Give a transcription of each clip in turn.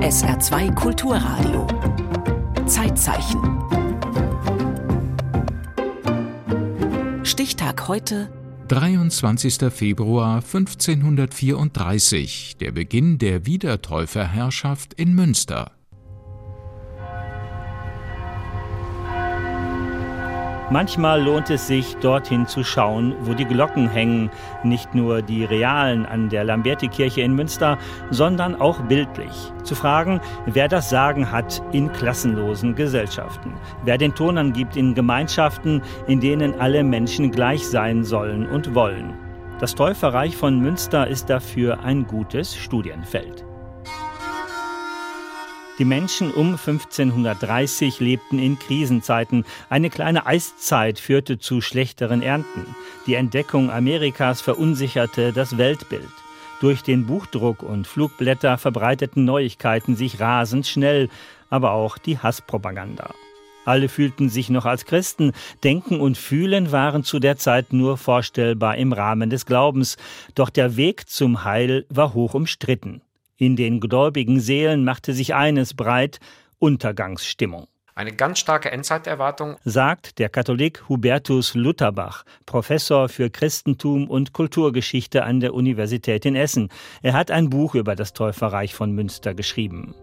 SR2 Kulturradio. Zeitzeichen. Stichtag heute 23. Februar 1534, der Beginn der Wiedertäuferherrschaft in Münster. Manchmal lohnt es sich, dorthin zu schauen, wo die Glocken hängen, nicht nur die realen an der Lamberti-Kirche in Münster, sondern auch bildlich. Zu fragen, wer das Sagen hat in klassenlosen Gesellschaften, wer den Ton angibt in Gemeinschaften, in denen alle Menschen gleich sein sollen und wollen. Das Täuferreich von Münster ist dafür ein gutes Studienfeld. Die Menschen um 1530 lebten in Krisenzeiten. Eine kleine Eiszeit führte zu schlechteren Ernten. Die Entdeckung Amerikas verunsicherte das Weltbild. Durch den Buchdruck und Flugblätter verbreiteten Neuigkeiten sich rasend schnell, aber auch die Hasspropaganda. Alle fühlten sich noch als Christen, Denken und Fühlen waren zu der Zeit nur vorstellbar im Rahmen des Glaubens, doch der Weg zum Heil war hoch umstritten. In den gläubigen Seelen machte sich eines breit Untergangsstimmung. Eine ganz starke Endzeiterwartung, sagt der Katholik Hubertus Lutherbach, Professor für Christentum und Kulturgeschichte an der Universität in Essen. Er hat ein Buch über das Täuferreich von Münster geschrieben.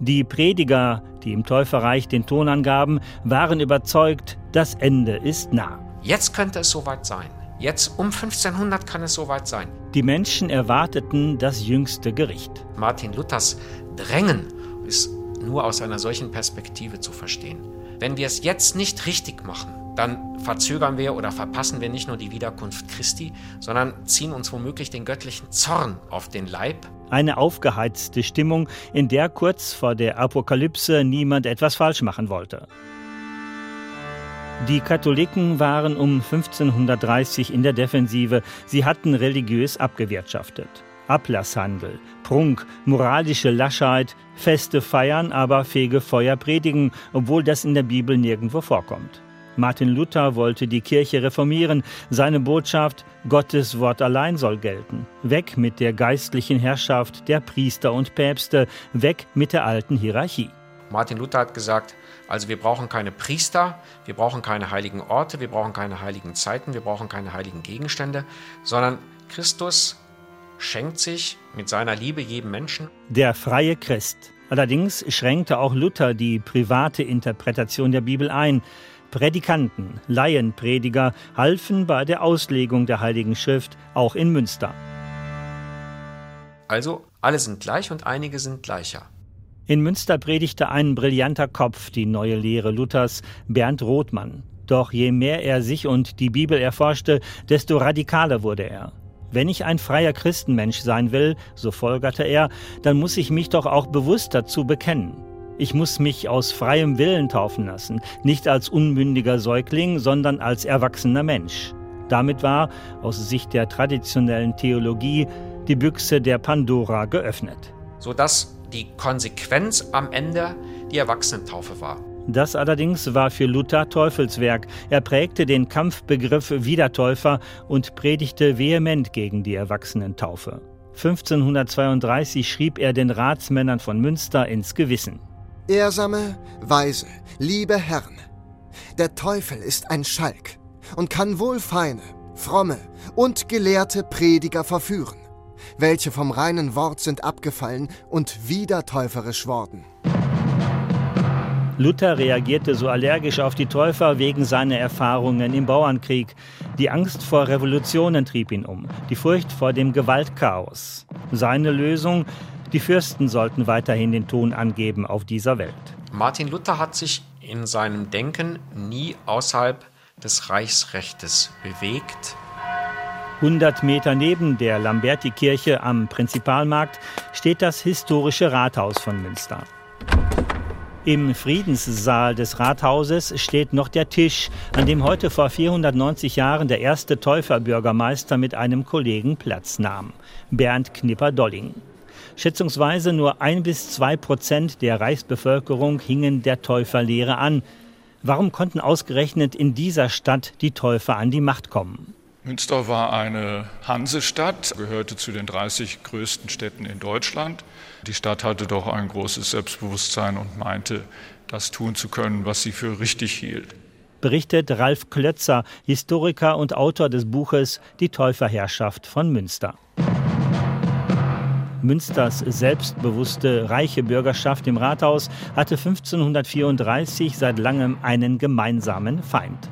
Die Prediger, die im Täuferreich den Ton angaben, waren überzeugt, das Ende ist nah. Jetzt könnte es soweit sein. Jetzt um 1500 kann es soweit sein. Die Menschen erwarteten das jüngste Gericht. Martin Luthers Drängen ist nur aus einer solchen Perspektive zu verstehen. Wenn wir es jetzt nicht richtig machen, dann verzögern wir oder verpassen wir nicht nur die Wiederkunft Christi, sondern ziehen uns womöglich den göttlichen Zorn auf den Leib. Eine aufgeheizte Stimmung, in der kurz vor der Apokalypse niemand etwas falsch machen wollte. Die Katholiken waren um 1530 in der Defensive. Sie hatten religiös abgewirtschaftet. Ablasshandel, Prunk, moralische Laschheit, Feste feiern, aber Fegefeuer predigen, obwohl das in der Bibel nirgendwo vorkommt. Martin Luther wollte die Kirche reformieren. Seine Botschaft, Gottes Wort allein soll gelten. Weg mit der geistlichen Herrschaft der Priester und Päpste, weg mit der alten Hierarchie. Martin Luther hat gesagt, also wir brauchen keine Priester, wir brauchen keine heiligen Orte, wir brauchen keine heiligen Zeiten, wir brauchen keine heiligen Gegenstände, sondern Christus schenkt sich mit seiner Liebe jedem Menschen. Der freie Christ. Allerdings schränkte auch Luther die private Interpretation der Bibel ein. Prädikanten, Laienprediger halfen bei der Auslegung der Heiligen Schrift, auch in Münster. Also alle sind gleich und einige sind gleicher. In Münster predigte ein brillanter Kopf die neue Lehre Luthers, Bernd Rothmann. Doch je mehr er sich und die Bibel erforschte, desto radikaler wurde er. Wenn ich ein freier Christenmensch sein will, so folgerte er, dann muss ich mich doch auch bewusst dazu bekennen. Ich muss mich aus freiem Willen taufen lassen, nicht als unmündiger Säugling, sondern als erwachsener Mensch. Damit war, aus Sicht der traditionellen Theologie, die Büchse der Pandora geöffnet. Sodass die Konsequenz am Ende die Erwachsenentaufe war. Das allerdings war für Luther Teufelswerk. Er prägte den Kampfbegriff Wiedertäufer und predigte vehement gegen die Erwachsenentaufe. 1532 schrieb er den Ratsmännern von Münster ins Gewissen. Ehrsame, weise, liebe Herren, der Teufel ist ein Schalk und kann wohl feine, fromme und gelehrte Prediger verführen welche vom reinen Wort sind abgefallen und wieder täuferisch worden. Luther reagierte so allergisch auf die Täufer wegen seiner Erfahrungen im Bauernkrieg. Die Angst vor Revolutionen trieb ihn um, die Furcht vor dem Gewaltchaos. Seine Lösung, die Fürsten sollten weiterhin den Ton angeben auf dieser Welt. Martin Luther hat sich in seinem Denken nie außerhalb des Reichsrechtes bewegt. 100 Meter neben der Lamberti-Kirche am Prinzipalmarkt steht das historische Rathaus von Münster. Im Friedenssaal des Rathauses steht noch der Tisch, an dem heute vor 490 Jahren der erste Täuferbürgermeister mit einem Kollegen Platz nahm, Bernd Knipper-Dolling. Schätzungsweise nur ein bis zwei Prozent der Reichsbevölkerung hingen der Täuferlehre an. Warum konnten ausgerechnet in dieser Stadt die Täufer an die Macht kommen? Münster war eine Hansestadt, gehörte zu den 30 größten Städten in Deutschland. Die Stadt hatte doch ein großes Selbstbewusstsein und meinte, das tun zu können, was sie für richtig hielt. Berichtet Ralf Klötzer, Historiker und Autor des Buches Die Täuferherrschaft von Münster. Münsters selbstbewusste, reiche Bürgerschaft im Rathaus hatte 1534 seit langem einen gemeinsamen Feind.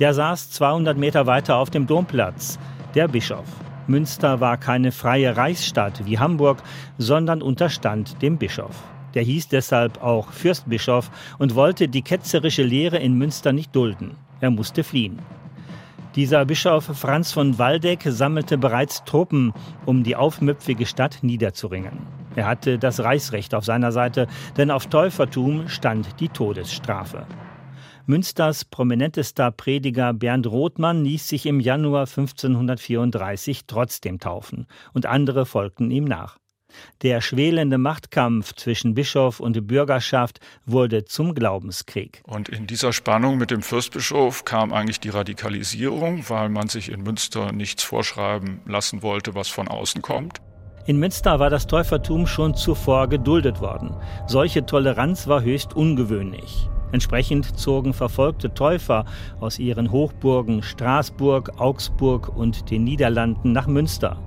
Der saß 200 Meter weiter auf dem Domplatz, der Bischof. Münster war keine freie Reichsstadt wie Hamburg, sondern unterstand dem Bischof. Der hieß deshalb auch Fürstbischof und wollte die ketzerische Lehre in Münster nicht dulden. Er musste fliehen. Dieser Bischof Franz von Waldeck sammelte bereits Truppen, um die aufmüpfige Stadt niederzuringen. Er hatte das Reichsrecht auf seiner Seite, denn auf Täufertum stand die Todesstrafe. Münsters prominentester Prediger Bernd Rothmann ließ sich im Januar 1534 trotzdem taufen und andere folgten ihm nach. Der schwelende Machtkampf zwischen Bischof und Bürgerschaft wurde zum Glaubenskrieg. Und in dieser Spannung mit dem Fürstbischof kam eigentlich die Radikalisierung, weil man sich in Münster nichts vorschreiben lassen wollte, was von außen kommt. In Münster war das Täufertum schon zuvor geduldet worden. Solche Toleranz war höchst ungewöhnlich. Entsprechend zogen verfolgte Täufer aus ihren Hochburgen Straßburg, Augsburg und den Niederlanden nach Münster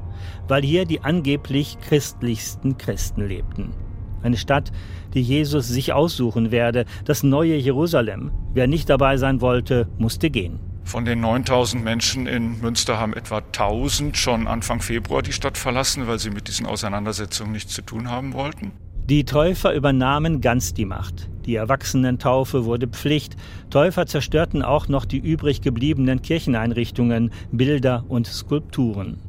weil hier die angeblich christlichsten Christen lebten. Eine Stadt, die Jesus sich aussuchen werde, das neue Jerusalem. Wer nicht dabei sein wollte, musste gehen. Von den 9000 Menschen in Münster haben etwa 1000 schon Anfang Februar die Stadt verlassen, weil sie mit diesen Auseinandersetzungen nichts zu tun haben wollten. Die Täufer übernahmen ganz die Macht. Die Erwachsenentaufe wurde Pflicht. Täufer zerstörten auch noch die übrig gebliebenen Kircheneinrichtungen, Bilder und Skulpturen.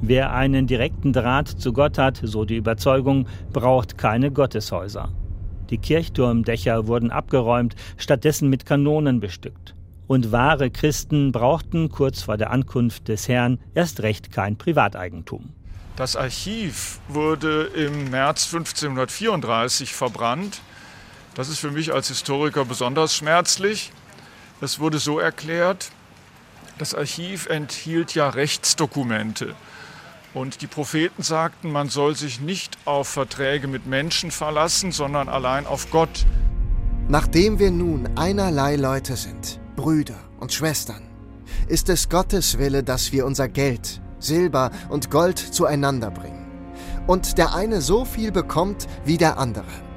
Wer einen direkten Draht zu Gott hat, so die Überzeugung, braucht keine Gotteshäuser. Die Kirchturmdächer wurden abgeräumt, stattdessen mit Kanonen bestückt. Und wahre Christen brauchten kurz vor der Ankunft des Herrn erst recht kein Privateigentum. Das Archiv wurde im März 1534 verbrannt. Das ist für mich als Historiker besonders schmerzlich. Es wurde so erklärt, das Archiv enthielt ja Rechtsdokumente. Und die Propheten sagten, man soll sich nicht auf Verträge mit Menschen verlassen, sondern allein auf Gott. Nachdem wir nun einerlei Leute sind, Brüder und Schwestern, ist es Gottes Wille, dass wir unser Geld, Silber und Gold zueinander bringen. Und der eine so viel bekommt wie der andere.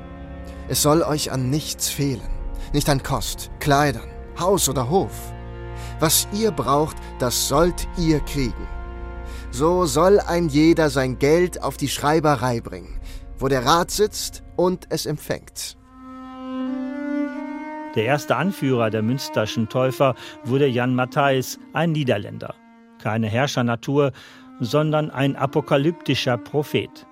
Es soll euch an nichts fehlen, nicht an Kost, Kleidern, Haus oder Hof. Was ihr braucht, das sollt ihr kriegen so soll ein jeder sein Geld auf die Schreiberei bringen, wo der Rat sitzt und es empfängt. Der erste Anführer der münsterschen Täufer wurde Jan Matthijs, ein Niederländer. Keine Herrschernatur, sondern ein apokalyptischer Prophet.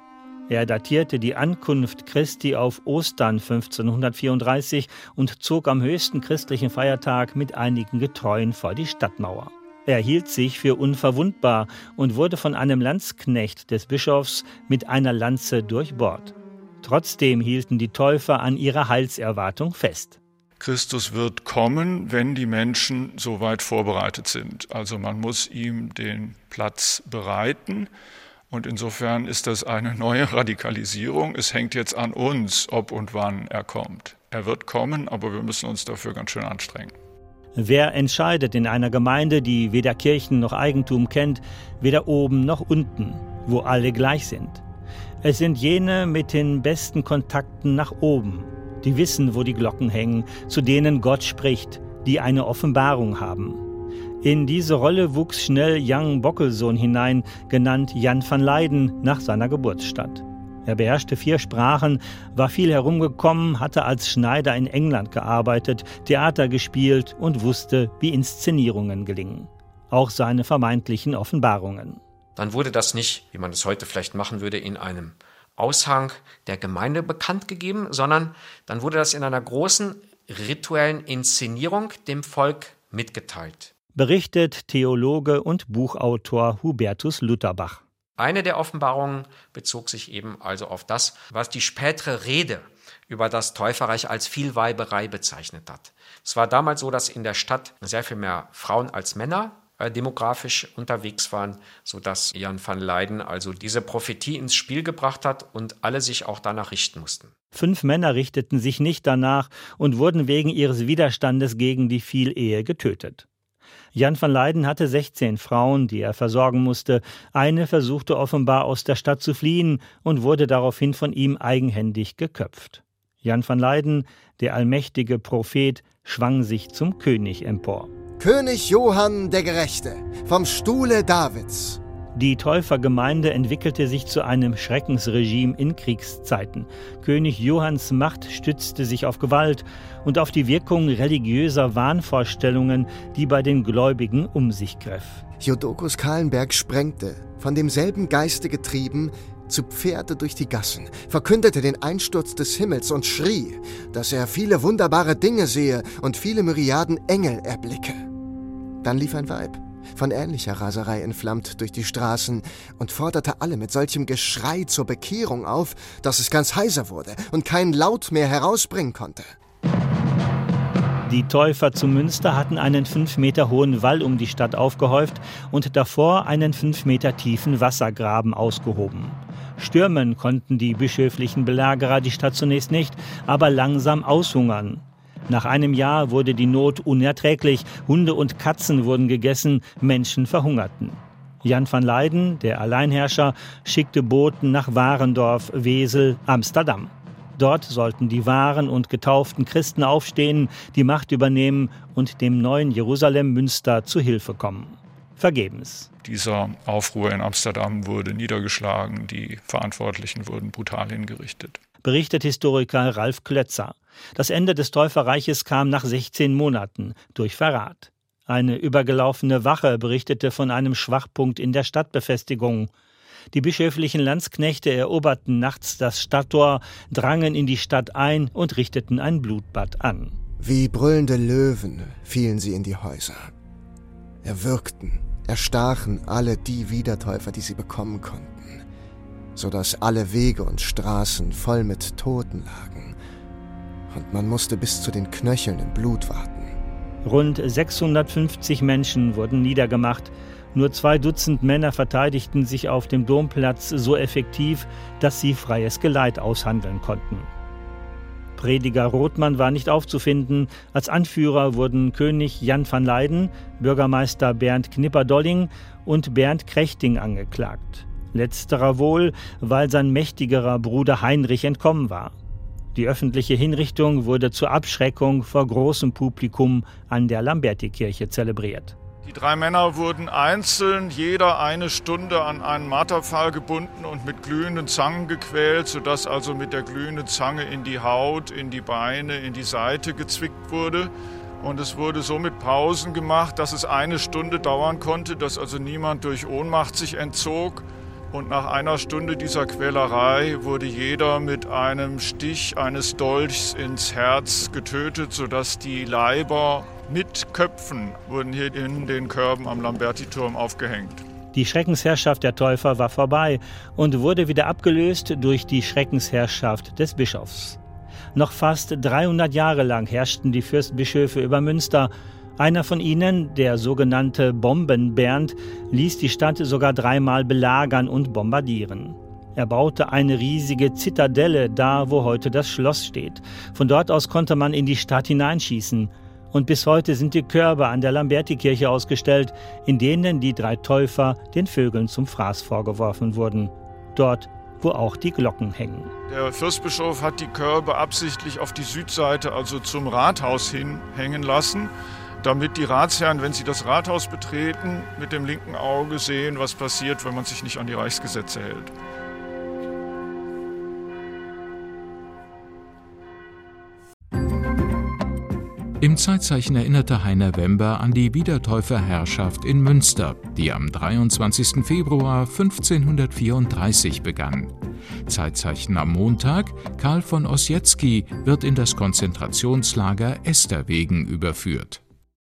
Er datierte die Ankunft Christi auf Ostern 1534 und zog am höchsten christlichen Feiertag mit einigen Getreuen vor die Stadtmauer. Er hielt sich für unverwundbar und wurde von einem Landsknecht des Bischofs mit einer Lanze durchbohrt. Trotzdem hielten die Täufer an ihrer Heilserwartung fest. Christus wird kommen, wenn die Menschen soweit vorbereitet sind. Also man muss ihm den Platz bereiten. Und insofern ist das eine neue Radikalisierung. Es hängt jetzt an uns, ob und wann er kommt. Er wird kommen, aber wir müssen uns dafür ganz schön anstrengen. Wer entscheidet in einer Gemeinde, die weder Kirchen noch Eigentum kennt, weder oben noch unten, wo alle gleich sind? Es sind jene mit den besten Kontakten nach oben, die wissen, wo die Glocken hängen, zu denen Gott spricht, die eine Offenbarung haben. In diese Rolle wuchs schnell Jan Bockelsohn hinein, genannt Jan van Leyden nach seiner Geburtsstadt. Er beherrschte vier Sprachen, war viel herumgekommen, hatte als Schneider in England gearbeitet, Theater gespielt und wusste, wie Inszenierungen gelingen. Auch seine vermeintlichen Offenbarungen. Dann wurde das nicht, wie man es heute vielleicht machen würde, in einem Aushang der Gemeinde bekannt gegeben, sondern dann wurde das in einer großen rituellen Inszenierung dem Volk mitgeteilt. Berichtet Theologe und Buchautor Hubertus Lutherbach. Eine der Offenbarungen bezog sich eben also auf das, was die spätere Rede über das Täuferreich als Vielweiberei bezeichnet hat. Es war damals so, dass in der Stadt sehr viel mehr Frauen als Männer äh, demografisch unterwegs waren, sodass Jan van Leyden also diese Prophetie ins Spiel gebracht hat und alle sich auch danach richten mussten. Fünf Männer richteten sich nicht danach und wurden wegen ihres Widerstandes gegen die Vielehe getötet. Jan van Leyden hatte 16 Frauen, die er versorgen musste. Eine versuchte offenbar aus der Stadt zu fliehen und wurde daraufhin von ihm eigenhändig geköpft. Jan van Leyden, der allmächtige Prophet, schwang sich zum König empor. König Johann der Gerechte vom Stuhle Davids. Die Täufergemeinde entwickelte sich zu einem Schreckensregime in Kriegszeiten. König Johanns Macht stützte sich auf Gewalt und auf die Wirkung religiöser Wahnvorstellungen, die bei den Gläubigen um sich griff. Jodokus Kahlenberg sprengte, von demselben Geiste getrieben, zu Pferde durch die Gassen, verkündete den Einsturz des Himmels und schrie, dass er viele wunderbare Dinge sehe und viele Myriaden Engel erblicke. Dann lief ein Weib, von ähnlicher Raserei entflammt durch die Straßen und forderte alle mit solchem Geschrei zur Bekehrung auf, dass es ganz heiser wurde und kein Laut mehr herausbringen konnte. Die Täufer zu Münster hatten einen fünf Meter hohen Wall um die Stadt aufgehäuft und davor einen fünf Meter tiefen Wassergraben ausgehoben. Stürmen konnten die bischöflichen Belagerer die Stadt zunächst nicht, aber langsam aushungern. Nach einem Jahr wurde die Not unerträglich. Hunde und Katzen wurden gegessen, Menschen verhungerten. Jan van Leyden, der Alleinherrscher, schickte Boten nach Warendorf, Wesel, Amsterdam. Dort sollten die wahren und getauften Christen aufstehen, die Macht übernehmen und dem neuen Jerusalem Münster zu Hilfe kommen. Vergebens. Dieser Aufruhr in Amsterdam wurde niedergeschlagen, die Verantwortlichen wurden brutal hingerichtet. Berichtet Historiker Ralf Klötzer. Das Ende des Täuferreiches kam nach 16 Monaten durch Verrat. Eine übergelaufene Wache berichtete von einem Schwachpunkt in der Stadtbefestigung. Die bischöflichen Landsknechte eroberten nachts das Stadttor, drangen in die Stadt ein und richteten ein Blutbad an. Wie brüllende Löwen fielen sie in die Häuser. Erwürgten, erstachen alle die Wiedertäufer, die sie bekommen konnten, so dass alle Wege und Straßen voll mit Toten lagen und man musste bis zu den Knöcheln im Blut warten. Rund 650 Menschen wurden niedergemacht. Nur zwei Dutzend Männer verteidigten sich auf dem Domplatz so effektiv, dass sie freies Geleit aushandeln konnten. Prediger Rothmann war nicht aufzufinden. Als Anführer wurden König Jan van Leyden, Bürgermeister Bernd Knipperdolling und Bernd Krechting angeklagt. Letzterer wohl, weil sein mächtigerer Bruder Heinrich entkommen war. Die öffentliche Hinrichtung wurde zur Abschreckung vor großem Publikum an der Lambertikirche zelebriert. Die drei Männer wurden einzeln jeder eine Stunde an einen Marterpfahl gebunden und mit glühenden Zangen gequält, sodass also mit der glühenden Zange in die Haut, in die Beine, in die Seite gezwickt wurde. Und es wurde so mit Pausen gemacht, dass es eine Stunde dauern konnte, dass also niemand durch Ohnmacht sich entzog. Und nach einer Stunde dieser Quälerei wurde jeder mit einem Stich eines Dolchs ins Herz getötet, sodass die Leiber mit Köpfen wurden hier in den Körben am Lamberti-Turm aufgehängt. Die Schreckensherrschaft der Täufer war vorbei und wurde wieder abgelöst durch die Schreckensherrschaft des Bischofs. Noch fast 300 Jahre lang herrschten die Fürstbischöfe über Münster einer von ihnen, der sogenannte Bombenbernd, ließ die Stadt sogar dreimal belagern und bombardieren. Er baute eine riesige Zitadelle da, wo heute das Schloss steht. Von dort aus konnte man in die Stadt hineinschießen. Und bis heute sind die Körbe an der Lambertikirche ausgestellt, in denen die drei Täufer den Vögeln zum Fraß vorgeworfen wurden. Dort, wo auch die Glocken hängen. Der Fürstbischof hat die Körbe absichtlich auf die Südseite, also zum Rathaus hin, hängen lassen damit die Ratsherren, wenn sie das Rathaus betreten, mit dem linken Auge sehen, was passiert, wenn man sich nicht an die Reichsgesetze hält. Im Zeitzeichen erinnerte Heiner Wember an die Wiedertäuferherrschaft in Münster, die am 23. Februar 1534 begann. Zeitzeichen am Montag, Karl von Ossietzky wird in das Konzentrationslager Esterwegen überführt.